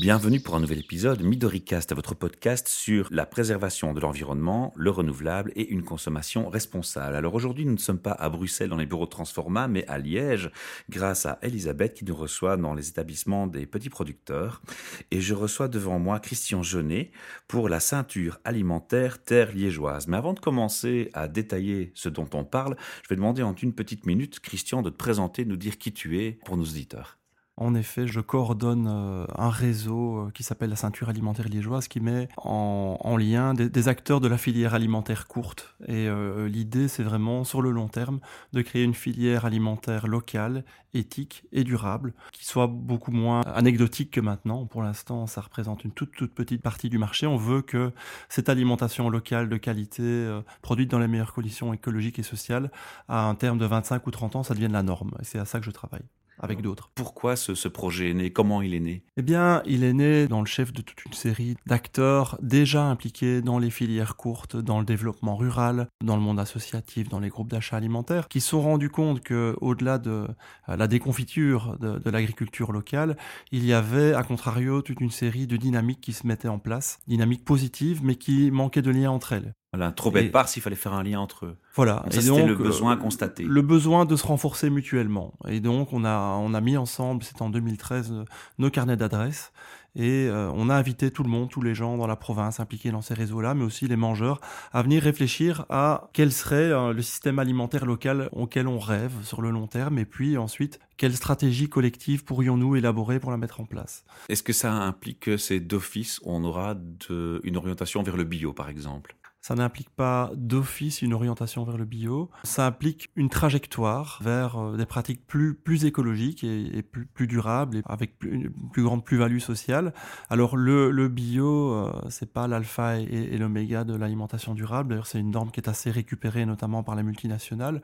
Bienvenue pour un nouvel épisode Midoricast, votre podcast sur la préservation de l'environnement, le renouvelable et une consommation responsable. Alors aujourd'hui, nous ne sommes pas à Bruxelles dans les bureaux de Transforma, mais à Liège, grâce à Elisabeth qui nous reçoit dans les établissements des petits producteurs. Et je reçois devant moi Christian Jeunet pour la ceinture alimentaire terre liégeoise. Mais avant de commencer à détailler ce dont on parle, je vais demander en une petite minute, Christian, de te présenter, de nous dire qui tu es pour nos auditeurs. En effet, je coordonne euh, un réseau euh, qui s'appelle la ceinture alimentaire liégeoise qui met en, lien des, acteurs de la filière alimentaire courte. Et euh, l'idée, c'est vraiment sur le long terme de créer une filière alimentaire locale, éthique et durable, qui soit beaucoup moins anecdotique que maintenant. Pour l'instant, ça représente une toute, toute petite partie du marché. On veut que cette alimentation locale de qualité, produite dans les meilleures conditions écologiques et sociales, à un terme de 25 ou 30 ans, ça devienne la norme. Et c'est à ça que je travaille avec d'autres. Pourquoi ce, projet est né? Comment il est né? Eh bien, il est né dans le chef de toute une série d'acteurs déjà impliqués dans les filières courtes, dans le développement rural, dans le monde associatif, dans les groupes d'achat alimentaire, qui se sont rendus compte que, au-delà de euh, la déconfiture de, de l'agriculture locale, il y avait, à contrario, toute une série de dynamiques qui se mettaient en place, dynamiques positives, mais qui manquaient de lien entre elles. Voilà, trop bête part s'il fallait faire un lien entre eux. Voilà. et c'était le besoin constaté. Le besoin de se renforcer mutuellement. Et donc, on a, on a mis ensemble, c'est en 2013, euh, nos carnets d'adresses. Et euh, on a invité tout le monde, tous les gens dans la province impliqués dans ces réseaux-là, mais aussi les mangeurs, à venir réfléchir à quel serait euh, le système alimentaire local auquel on rêve sur le long terme, et puis ensuite, quelle stratégie collective pourrions-nous élaborer pour la mettre en place? Est-ce que ça implique que c'est d'office on aura de, une orientation vers le bio, par exemple? Ça n'implique pas d'office une orientation vers le bio. Ça implique une trajectoire vers euh, des pratiques plus, plus écologiques et, plus, plus, durables et avec une plus grande plus-value sociale. Alors le, le bio, euh, c'est pas l'alpha et, et l'oméga de l'alimentation durable. D'ailleurs, c'est une norme qui est assez récupérée, notamment par les multinationales.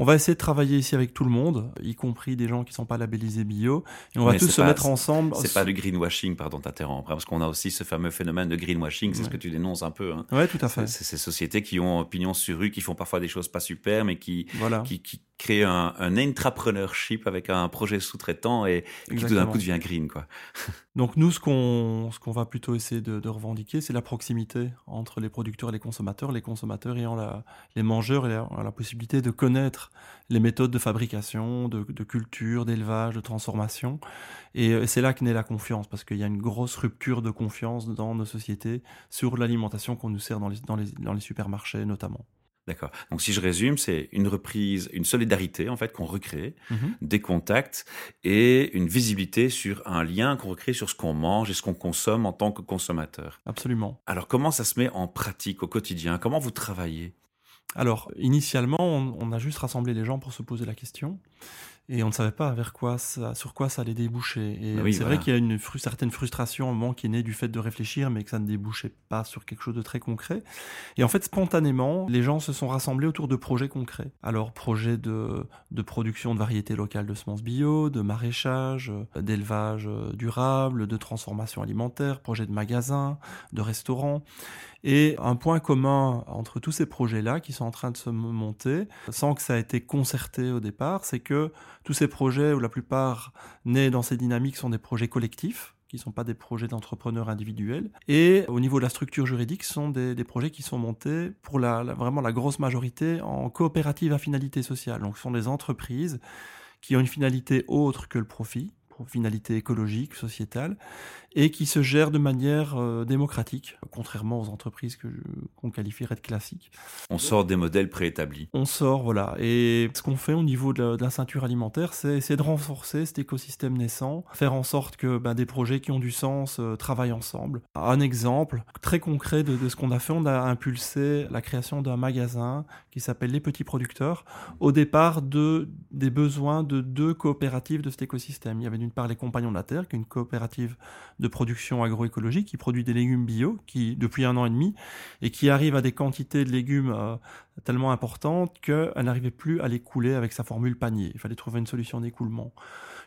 On va essayer de travailler ici avec tout le monde, y compris des gens qui ne sont pas labellisés bio, et on va tous se mettre ensemble. C'est pas du greenwashing, pardon, t'interrompre, hein, parce qu'on a aussi ce fameux phénomène de greenwashing, c'est ce que tu dénonces un peu. Hein. Oui, tout à fait. C'est ces sociétés qui ont opinion sur rue, qui font parfois des choses pas super, mais qui, voilà. qui, qui créent un, un intrapreneurship avec un projet sous-traitant et, qui tout d'un coup devient green, quoi. Donc nous, ce qu'on va plutôt essayer de, de revendiquer, c'est la proximité entre les producteurs et les consommateurs, les consommateurs ayant la, les mangeurs ayant la possibilité de connaître les méthodes de fabrication, de, culture, d'élevage, de transformation. Et euh, c'est là que naît la confiance, parce qu'il y a une grosse rupture de confiance dans nos sociétés sur l'alimentation qu'on nous sert dans les, dans, les, dans les supermarchés notamment. D'accord. Donc si je résume, c'est une reprise, une solidarité en fait qu'on recrée, mhm. des contacts et une visibilité sur un lien qu'on recrée sur ce qu'on mange et ce qu'on consomme en tant que consommateur. Absolument. Alors comment ça se met en pratique au quotidien? Comment vous travaillez? Alors, initialement, on, a juste rassemblé les gens pour se poser la question et on ne savait pas vers quoi sur quoi ça allait déboucher. Et bah c'est vrai qu'il y a une certaine frustration au moment qui est née du fait de réfléchir, mais que ça ne débouchait pas sur quelque chose de très concret. Et en fait, spontanément, les gens se sont rassemblés autour de projets concrets. Alors, projets de, de production de variétés locales de semences bio, de maraîchage, d'élevage durable, de transformation alimentaire, projets de magasins, de restaurants. Et un point commun entre tous ces projets-là qui sont en train de se monter, sans que ça ait été concerté au départ, c'est que tous ces projets, ou la plupart nés dans ces dynamiques, sont des projets collectifs qui ne sont pas des projets d'entrepreneurs individuels. Et au niveau de la structure juridique, ce sont des, projets qui sont montés pour la, vraiment la grosse majorité en coopérative à finalité sociale. Donc ce sont des entreprises qui ont une finalité autre que le profit, finalité écologique, sociétale, et qui se gère de manière euh, démocratique, contrairement aux entreprises que qu'on qualifierait de classiques. On sort des modèles préétablis. On sort, voilà. Et ce qu'on fait au niveau de la, ceinture alimentaire, c'est essayer de renforcer cet écosystème naissant, faire en sorte que ben, des projets qui ont du sens euh, travaillent ensemble. Un exemple très concret de, de ce qu'on a fait, on a impulsé la création d'un magasin qui s'appelle Les Petits Producteurs, au départ de, des besoins de deux coopératives de cet écosystème. Il y avait d'une part les Compagnons de la Terre, qui est une coopérative de production agroécologique qui produit des légumes bio depuis un an et demi et qui arrive à des quantités de légumes euh, tellement importantes qu'elle n'arrivait plus à les couler avec sa formule panier. Il fallait trouver une solution d'écoulement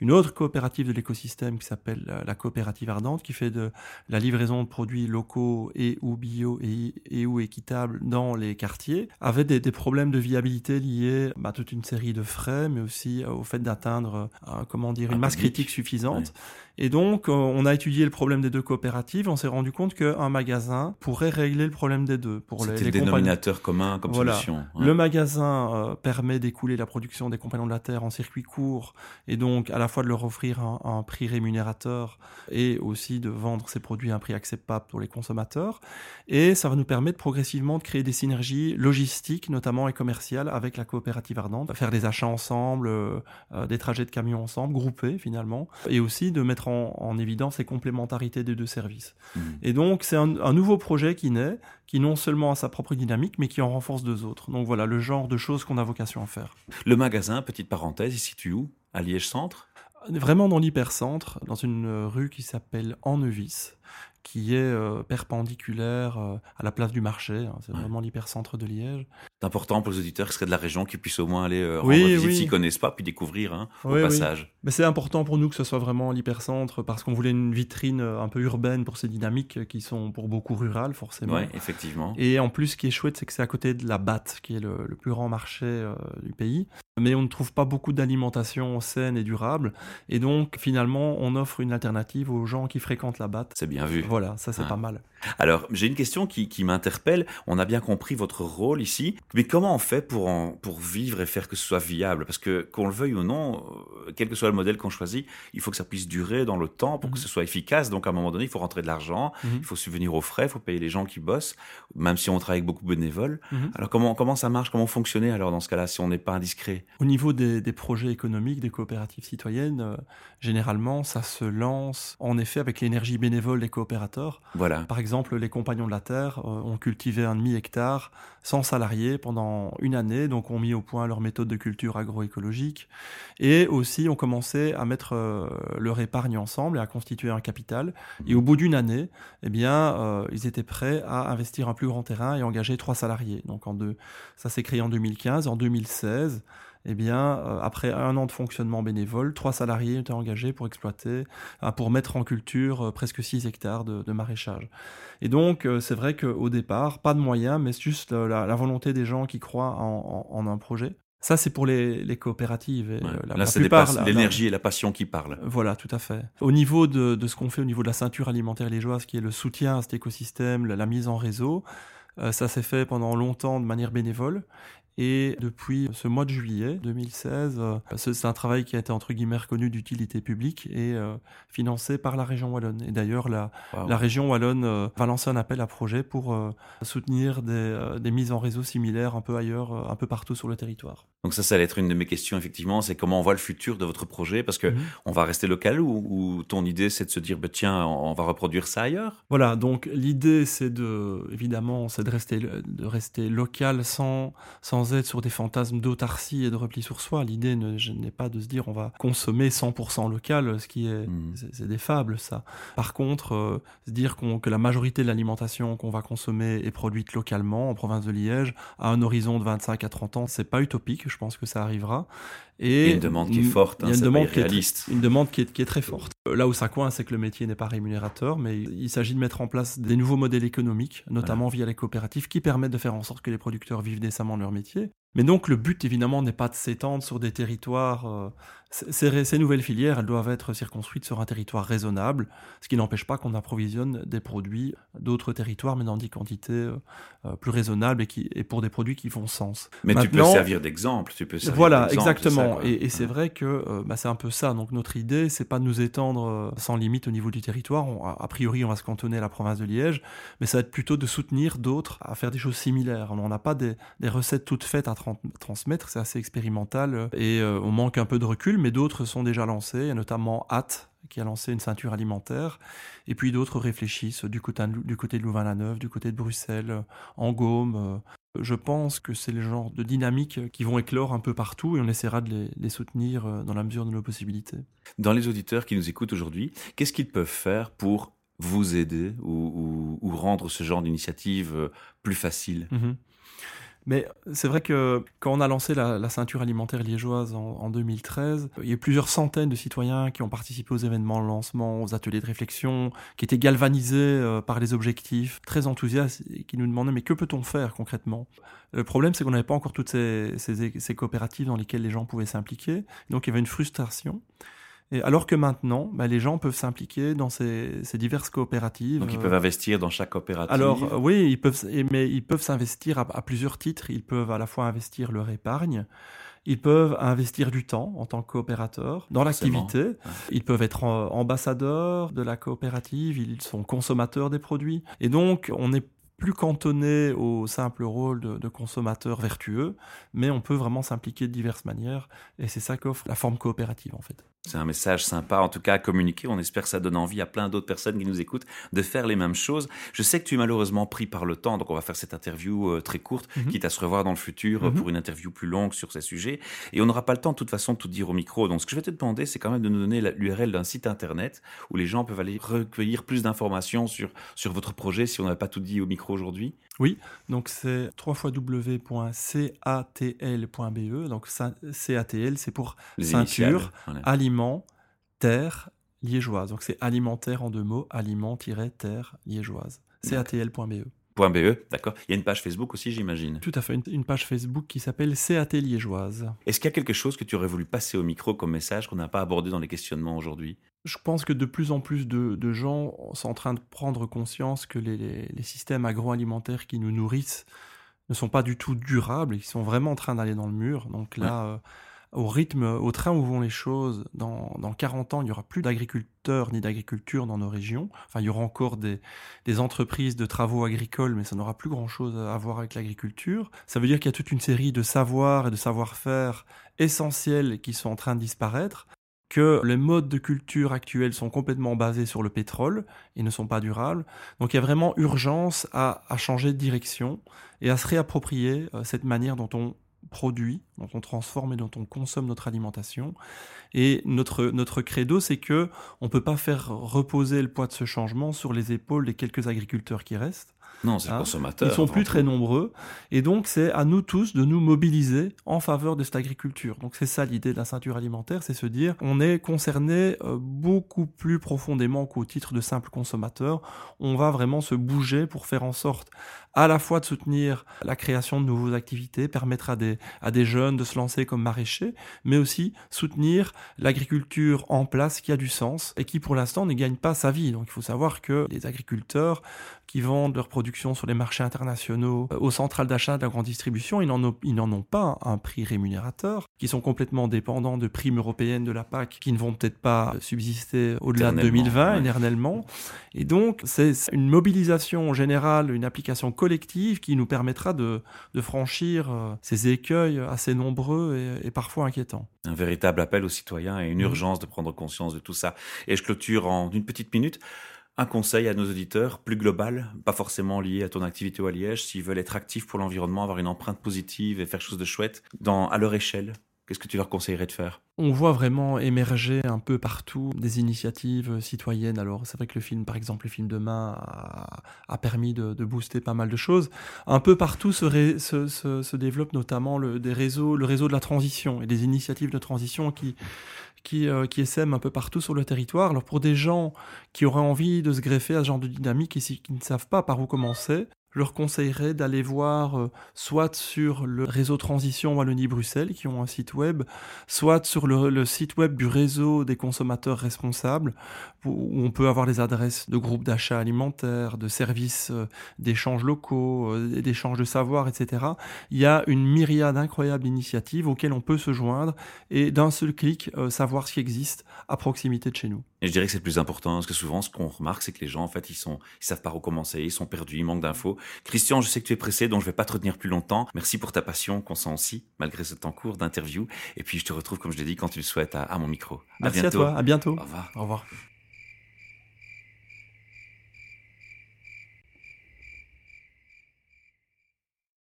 une autre coopérative de l'écosystème qui s'appelle la coopérative Ardente, qui fait de la livraison de produits locaux et ou bio et, ou équitables dans les quartiers, avait des, problèmes de viabilité liés à toute une série de frais, mais aussi au fait d'atteindre, euh, comment dire, une masse critique suffisante. Et donc, on a étudié le problème des deux coopératives. On s'est rendu compte qu'un magasin pourrait régler le problème des deux. Pour les, le dénominateur commun comme solution. Le magasin permet d'écouler la production des compagnons de la terre en circuit court et donc à la fois de leur offrir un, un prix rémunérateur et aussi de vendre ces produits à un prix acceptable pour les consommateurs. Et ça va nous permettre progressivement de créer des synergies logistiques, notamment et commerciales, avec la coopérative ardente, faire des achats ensemble, euh, euh, des trajets de camions ensemble, groupés finalement, et aussi de mettre en, évidence les complémentarités des deux services. Mmh. Et donc c'est un, un, nouveau projet qui naît, qui non seulement a sa propre dynamique, mais qui en renforce deux autres. Donc voilà le genre de choses qu'on a vocation à faire. Le magasin, petite parenthèse, il se situe où? À Liège Centre Vraiment dans l'hypercentre, dans une rue qui s'appelle Ennevis, qui est euh, perpendiculaire euh, à la place du marché. Hein. c'est vraiment l'hypercentre de Liège. C'est important pour les auditeurs qui seraient de la région qui puissent au moins aller euh, oui, rendre visite s'ils connaissent pas, puis découvrir hein, au passage. Mais c'est important pour nous que ce soit vraiment l'hypercentre parce qu'on voulait une vitrine un peu urbaine pour ces dynamiques qui sont pour beaucoup rurales forcément. Oui, effectivement. Et en plus, ce qui est chouette, c'est que c'est à côté de la Batte, qui est le, le plus grand marché du pays. Mais on ne trouve pas beaucoup d'alimentation saine et durable. Et donc, finalement, on offre une alternative aux gens qui fréquentent la Batte. C'est bien vu. Voilà, ça c'est pas mal. Alors, j'ai une question qui, m'interpelle. On a bien compris votre rôle ici, mais comment on fait pour, pour vivre et faire que ce soit viable? Parce que, qu'on le veuille ou non, euh, quel que soit le modèle qu'on choisit, il faut que ça puisse durer dans le temps pour que mhm. ce soit efficace. Donc, à un moment donné, il faut rentrer de l'argent, mhm. il faut subvenir aux frais, il faut payer les gens qui bossent, même si on travaille avec beaucoup de bénévoles. Mhm. Alors, comment, comment ça marche? Comment fonctionner alors dans ce cas-là, si on n'est pas indiscret? Au niveau des, projets économiques, des coopératives citoyennes, euh, généralement, ça se lance en effet avec l'énergie bénévole des coopérateurs. Voilà. Par exemple, les compagnons de la terre euh, ont cultivé un demi-hectare sans salariés pendant une année, donc ont mis au point leur méthode de culture agroécologique et aussi ont commencé à mettre euh, leur épargne ensemble et à constituer un capital. Et au bout d'une année, eh bien, euh, ils étaient prêts à investir un plus grand terrain et engager trois salariés. Donc en deux, ça s'est créé en 2015, en 2016 eh bien, euh, après un an de fonctionnement bénévole, trois salariés étaient engagés pour exploiter, euh, pour mettre en culture euh, presque 6 hectares de, maraîchage. Et donc, c'est vrai qu'au départ, pas de moyens, mais juste la, volonté des gens qui croient en, un projet. Ça, c'est pour les, coopératives. Et là, c'est l'énergie et la passion qui parlent. Voilà, tout à fait. Au niveau de, de ce qu'on fait au niveau de la ceinture alimentaire liégeoise, qui est le soutien à cet écosystème, la, mise en réseau, ça s'est fait pendant longtemps de manière bénévole. Et depuis ce mois de juillet 2016, euh, c'est un travail qui a été entre guillemets reconnu d'utilité publique et euh, financé par la région wallonne. Et d'ailleurs, la, la, région wallonne euh, va lancer un appel à projet pour soutenir des, des, mises en réseau similaires un peu ailleurs, un peu partout sur le territoire. Donc ça, ça allait être une de mes questions effectivement, c'est comment on voit le futur de votre projet parce que mhm. on va rester local ou, ton idée c'est de se dire bah, tiens, on va reproduire ça ailleurs? Voilà, donc l'idée c'est de évidemment c'est de rester de rester local sans sans être sur des fantasmes d'autarcie et de repli sur soi. L'idée n'est pas de se dire on va consommer 100% local, ce qui est, mmh. c'est des fables ça. Par contre, euh, se dire que la majorité de l'alimentation qu'on va consommer est produite localement en province de Liège à un horizon de 25 à 30 ans, c'est pas utopique. Je pense que ça arrivera. Et une demande qui est forte, il y a hein, une, demande qui est, une demande qui est, qui est très forte. Là où ça coince, c'est que le métier n'est pas rémunérateur, mais il s'agit de mettre en place des nouveaux modèles économiques, notamment via les coopératives, qui permettent de faire en sorte que les producteurs vivent décemment de leur métier. Mais donc le but évidemment n'est pas de s'étendre sur des territoires euh, ces, nouvelles filières, elles doivent être circonscrites sur un territoire raisonnable, ce qui n'empêche pas qu'on approvisionne des produits d'autres territoires, mais dans des quantités euh, euh, plus raisonnables et, qui, et pour des produits qui font sens. Mais tu peux servir d'exemple, tu peux Voilà, exactement. et, c'est vrai que euh, bah, c'est un peu ça. Donc notre idée, c'est pas de nous étendre sans limite au niveau du territoire. a priori, on va se cantonner à la province de Liège, mais ça va être plutôt de soutenir d'autres à faire des choses similaires. On n'a pas des, recettes toutes faites à transmettre, c'est assez expérimental et on manque un peu de recul mais d'autres sont déjà lancés. Notamment Hat qui a lancé une ceinture alimentaire, et puis d'autres réfléchissent du côté, du côté de Louvain-la-Neuve, du côté de Bruxelles, en Gaume. Je pense que c'est le genre de dynamique qui vont éclore un peu partout et on essaiera de les, soutenir euh, dans la mesure de nos possibilités. Dans les auditeurs qui nous écoutent aujourd'hui, qu'est-ce qu'ils peuvent faire pour vous aider ou, rendre ce genre d'initiative euh, plus facile? Mhm. Mais c'est vrai que quand on a lancé la, ceinture alimentaire liégeoise en, 2013, il y a plusieurs centaines de citoyens qui ont participé aux événements de lancement, aux ateliers de réflexion, qui étaient galvanisés euh, par les objectifs, très enthousiastes, et qui nous demandaient mais que peut-on faire concrètement? Le problème, c'est qu'on n'avait pas encore toutes ces, ces, ces, coopératives dans lesquelles les gens pouvaient s'impliquer, donc il y avait une frustration. Et alors que maintenant, bah, les gens peuvent s'impliquer dans ces, diverses coopératives. Donc ils peuvent investir dans chaque coopérative. Alors oui, ils peuvent, mais ils peuvent s'investir à, plusieurs titres. Ils peuvent à la fois investir leur épargne, ils peuvent investir du temps en tant que coopérateur dans l'activité. Ils peuvent être ambassadeurs de la coopérative, ils sont consommateurs des produits. Et donc, on n'est plus cantonné au simple rôle de, de, consommateur vertueux, mais on peut vraiment s'impliquer de diverses manières. Et c'est ça qu'offre la forme coopérative, en fait. C'est un message sympa, en tout cas à communiquer. On espère que ça donne envie à plein d'autres personnes qui nous écoutent de faire les mêmes choses. Je sais que tu es malheureusement pris par le temps, donc on va faire cette interview euh, très courte, mhm. quitte à se revoir dans le futur euh, mhm. pour une interview plus longue sur ces sujets. Et on n'aura pas le temps de toute façon de tout dire au micro. Donc ce que je vais te demander, c'est quand même de nous donner l'URL d'un site internet où les gens peuvent aller recueillir plus d'informations sur, sur votre projet si on n'avait pas tout dit au micro aujourd'hui. Oui, donc c'est www.catl.be. Donc CATL, c'est pour ceinture, aliment, terre, liégeoise. Donc c'est alimentaire en deux mots, aliment-terre liégeoise. catl.be. .be, d'accord. Il y a une page Facebook aussi, j'imagine. Tout à fait, une, page Facebook qui s'appelle CAT Liégeoise. Est-ce qu'il y a quelque chose que tu aurais voulu passer au micro comme message qu'on n'a pas abordé dans les questionnements aujourd'hui? Je pense que de plus en plus de, gens sont en train de prendre conscience que les, systèmes agroalimentaires qui nous nourrissent ne sont pas du tout durables, ils sont vraiment en train d'aller dans le mur. Donc là, euh, au rythme, au train où vont les choses, dans, dans 40 ans, il n'y aura plus d'agriculteurs ni d'agriculture dans nos régions. Enfin, il y aura encore des, des entreprises de travaux agricoles, mais ça n'aura plus grand-chose à voir avec l'agriculture. Ça veut dire qu'il y a toute une série de savoirs et de savoir-faire essentiels qui sont en train de disparaître que les modes de culture actuels sont complètement basés sur le pétrole et ne sont pas durables. Donc il y a vraiment urgence à, à changer de direction et à se réapproprier euh, cette manière dont on produit, dont on transforme et dont on consomme notre alimentation. Et notre, notre credo, c'est que on peut pas faire reposer le poids de ce changement sur les épaules des quelques agriculteurs qui restent. Non, c'est hein? consommateur. Ils sont plus très nombreux. Et donc, c'est à nous tous de nous mobiliser en faveur de cette agriculture. Donc, c'est ça l'idée de la ceinture alimentaire, c'est se dire, on est concerné euh, beaucoup plus profondément qu'au titre de simple consommateur. On va vraiment se bouger pour faire en sorte à la fois de soutenir la création de nouvelles activités, permettre à des, à des jeunes de se lancer comme maraîchers, mais aussi soutenir l'agriculture en place qui a du sens et qui pour l'instant ne gagne pas sa vie. Donc il faut savoir que les agriculteurs qui vendent leur production sur les marchés internationaux, euh, aux centrales d'achat de la grande distribution, ils n'en ont, ils n'en ont pas un prix rémunérateur, qui sont complètement dépendants de primes européennes de la PAC, qui ne vont peut-être pas subsister au-delà de 2020 éternellement. Et donc, c'est une mobilisation générale, une application collective qui nous permettra de, de franchir euh, ces écueils assez nombreux et, et, parfois inquiétants. Un véritable appel aux citoyens et une urgence de prendre conscience de tout ça. Et je clôture en une petite minute un conseil à nos auditeurs plus global, pas forcément lié à ton activité ou à Liège, s'ils veulent être actifs pour l'environnement, avoir une empreinte positive et faire quelque chose de chouette dans, à leur échelle Qu'est-ce que tu leur conseillerais de faire? On voit vraiment émerger un peu partout des initiatives citoyennes. Alors c'est vrai que le film, par exemple, le film Demain a, permis de, booster pas mal de choses. Un peu partout se, se, développe notamment le, des réseaux, le réseau de la transition et des initiatives de transition qui, qui, euh, qui essaiment un peu partout sur le territoire. Alors pour des gens qui auraient envie de se greffer à ce genre de dynamique et qui ne savent pas par où commencer, je leur conseillerais d'aller voir euh, soit sur le réseau Transition Wallonie-Bruxelles, qui ont un site web, soit sur le, site web du réseau des consommateurs responsables, où on peut avoir les adresses de groupes d'achat alimentaire, de services euh, d'échanges locaux, euh, d'échanges de savoir, etc. Il y a une myriade incroyable d'initiatives auxquelles on peut se joindre et d'un seul clic savoir ce qui existe à proximité de chez nous. Et je dirais que c'est le plus important, parce que souvent, ce qu'on remarque, c'est que les gens, en fait, ils sont, savent pas recommencer, ils sont perdus, ils manquent d'infos. Christian, je sais que tu es pressé, donc je vais pas te retenir plus longtemps. Merci pour ta passion qu'on sent aussi, malgré ce temps court d'interview. Et puis, je te retrouve, comme je l'ai dit, quand tu le souhaites, à, mon micro. Merci à, toi, à bientôt. Au revoir. Au revoir.